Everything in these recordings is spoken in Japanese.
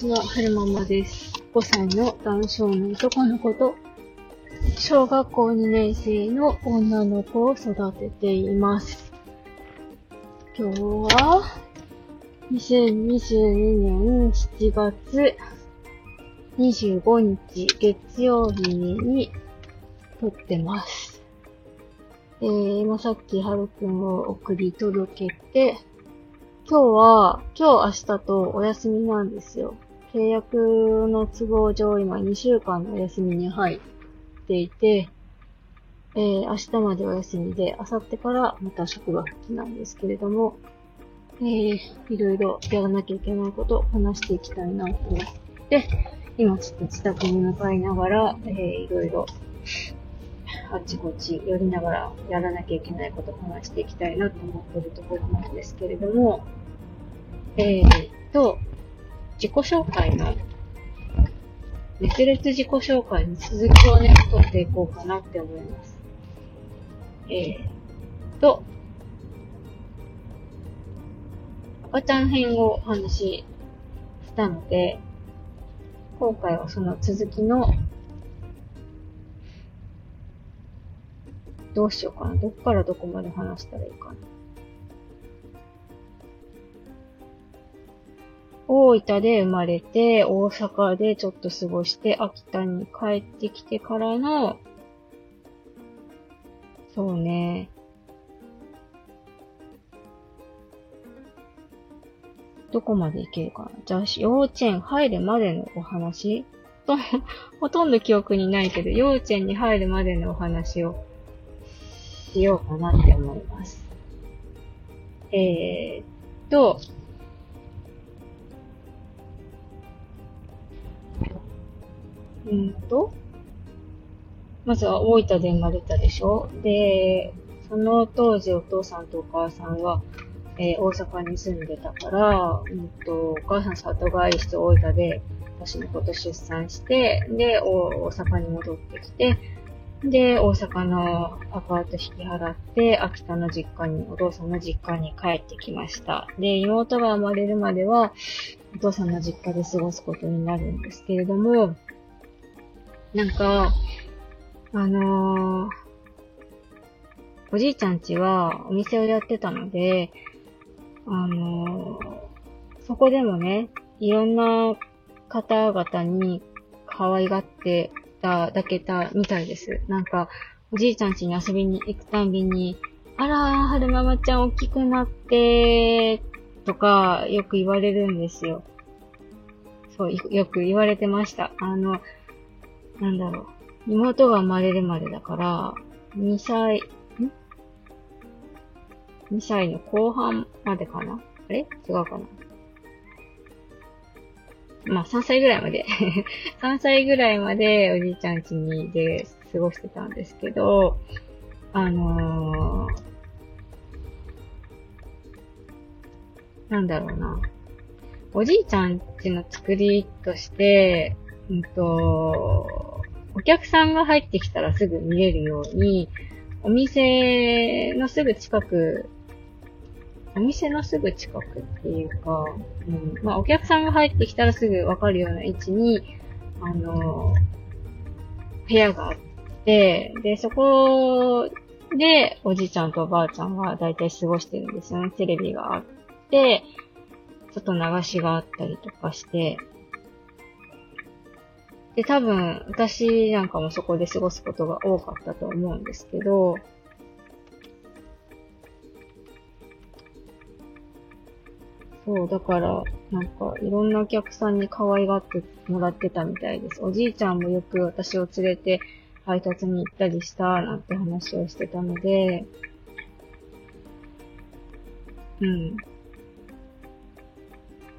ちは、はるままです。5歳の男性の男の子と、小学校2年生の女の子を育てています。今日は、2022年7月25日月曜日に撮ってます。えー、今さっきはるくんを送り届けて、今日は、今日明日とお休みなんですよ。契約の都合上今2週間のお休みに入っていて、えー、明日までお休みで、明後日からまた職場復帰なんですけれども、えー、いろいろやらなきゃいけないことを話していきたいなと思って、今ちょっと自宅に向かいながら、えー、いろいろあっちこっち寄りながらやらなきゃいけないことを話していきたいなと思ってるところなんですけれども、えーと、自己紹介の、熱烈自己紹介の続きをね、取っていこうかなって思います。えーと、赤ちゃん編をお話ししたので、今回はその続きのどうしようかな。どっからどこまで話したらいいかな。大分で生まれて、大阪でちょっと過ごして、秋田に帰ってきてからの、そうね。どこまでいけるかな？じゃあ、幼稚園入るまでのお話？と、ほとんど記憶にないけど、幼稚園に入るまでのお話をしようかなって思います。えーっと、うんと、まずは大分で生まれたでしょで、その当時お父さんとお母さんは、えー大阪に住んでたから、うんと、お母さん里帰りして大分で私のこと出産して、で、大阪に戻ってきて、で、大阪のアパート引き払って、秋田の実家に、お父さんの実家に帰ってきました。で、妹が生まれるまでは、お父さんの実家で過ごすことになるんですけれども、なんか、あのーおじいちゃん家はお店をやってたので、あのーそこでもね、いろんな方々に可愛がっていただけたみたいです。なんか、おじいちゃん家に遊びに行くたんびに、あら、はるままちゃん大きくなって、とか、よく言われるんですよ。そう、よく言われてました。あの、なんだろう。妹が生まれるまでだから、2歳、ん ?2 歳の後半までかな？あれ？違うかな？まあ、3歳ぐらいまで。3歳ぐらいまでおじいちゃん家にで過ごしてたんですけど、あのー、なんだろうな。おじいちゃん家の作りとして、うんと、お客さんが入ってきたらすぐ見れるように、お店のすぐ近く、お店のすぐ近くっていうか、うん、まあお客さんが入ってきたらすぐわかるような位置に、あの、部屋があって、で、そこでおじいちゃんとおばあちゃんがだいたい過ごしてるんですよね。テレビがあって、外流しがあったりとかして、で、多分、私なんかもそこで過ごすことが多かったと思うんですけど、そう、だから、なんか、いろんなお客さんに可愛がってもらってたみたいです。おじいちゃんもよく私を連れて配達に行ったりした、なんて話をしてたので、うん。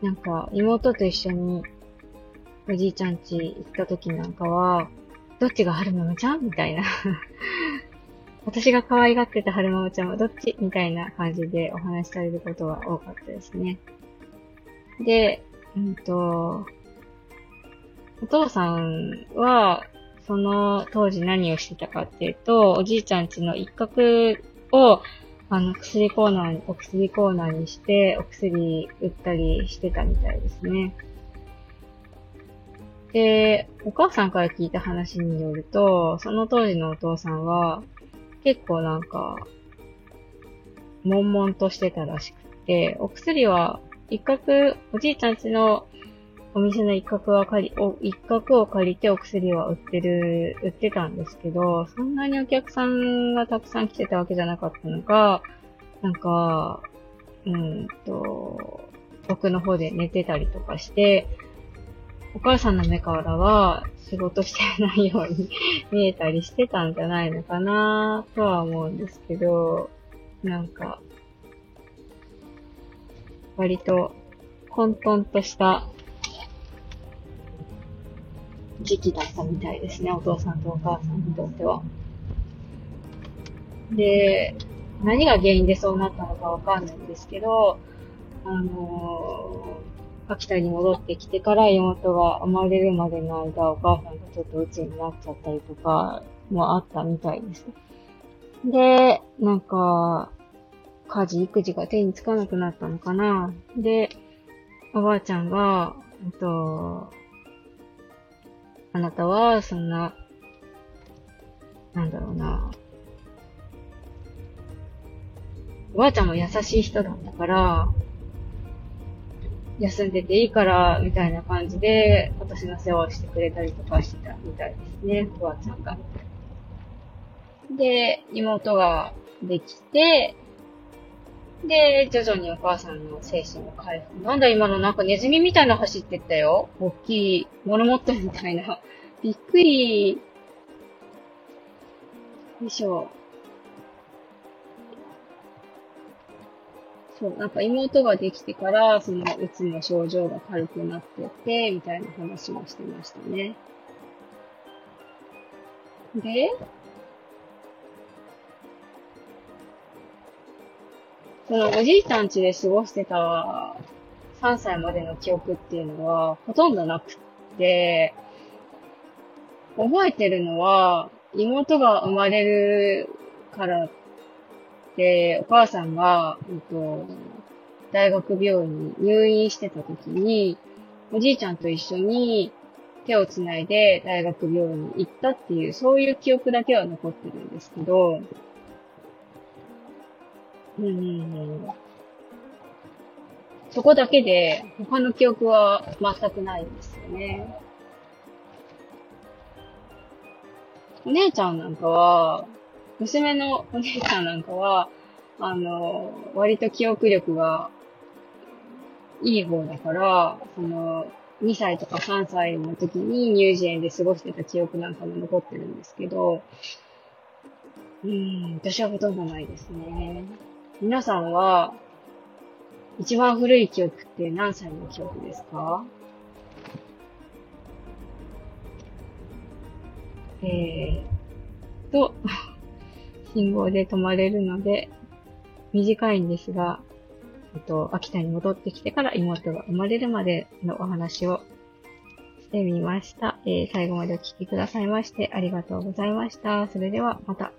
なんか、妹と一緒におじいちゃん家行った時なんかは、どっちが春ママちゃん？みたいな。私が可愛がってた春ママちゃんはどっち？みたいな感じでお話しされることが多かったですね。で、うんと、お父さんは、その当時何をしてたかっていうと、おじいちゃん家の一角を、あの、薬コーナーに、お薬コーナーにして、お薬売ったりしてたみたいですね。で、お母さんから聞いた話によると、その当時のお父さんは、結構なんか、悶々としてたらしくて、お薬は一角、おじいちゃんちのお店の一角は借り、お一角を借りてお薬は売ってる、売ってたんですけど、そんなにお客さんがたくさん来てたわけじゃなかったのか、なんか、うんと、奥の方で寝てたりとかして、お母さんの目からは仕事してないように見えたりしてたんじゃないのかなとは思うんですけど、なんか、割と混沌とした時期だったみたいですね、お父さんとお母さんにとっては。で、何が原因でそうなったのかわかんないんですけど、あのー、秋田に戻ってきてから妹が生まれるまでの間、お母さんがちょっと鬱になっちゃったりとかもあったみたいです。で、なんか、家事、育児が手につかなくなったのかな。で、おばあちゃんが、えっと、あなたは、そんな、なんだろうな。おばあちゃんも優しい人だったから、休んでていいから、みたいな感じで、私の世話をしてくれたりとかしてたみたいですね、おばあちゃんが。で、妹ができて、で、徐々にお母さんの精神を回復。なんだ今のなんかネズミみたいな走ってったよ。大きい、モルモットみたいな。びっくり。よいしょ。そう、なんか妹ができてから、そのうつの症状が軽くなってて、みたいな話もしてましたね。で、そのおじいちゃん家で過ごしてた3歳までの記憶っていうのはほとんどなくって、覚えてるのは、妹が生まれるからで、お母さんが、えっと、大学病院に入院してた時に、おじいちゃんと一緒に手をつないで大学病院に行ったっていう、そういう記憶だけは残ってるんですけど、うん、そこだけで、他の記憶は全くないんですよね。お姉ちゃんなんかは、娘のお姉ちゃんなんかは、あの、割と記憶力がいい方だから、その、2歳とか3歳の時に乳児園で過ごしてた記憶なんかも残ってるんですけど、うん、私はほとんどないですね。皆さんは、一番古い記憶って何歳の記憶ですか？えーと、信号で止まれるので、短いんですが、えっと、秋田に戻ってきてから妹が生まれるまでのお話をしてみました。えー、最後までお聴きくださいましてありがとうございました。それではまた。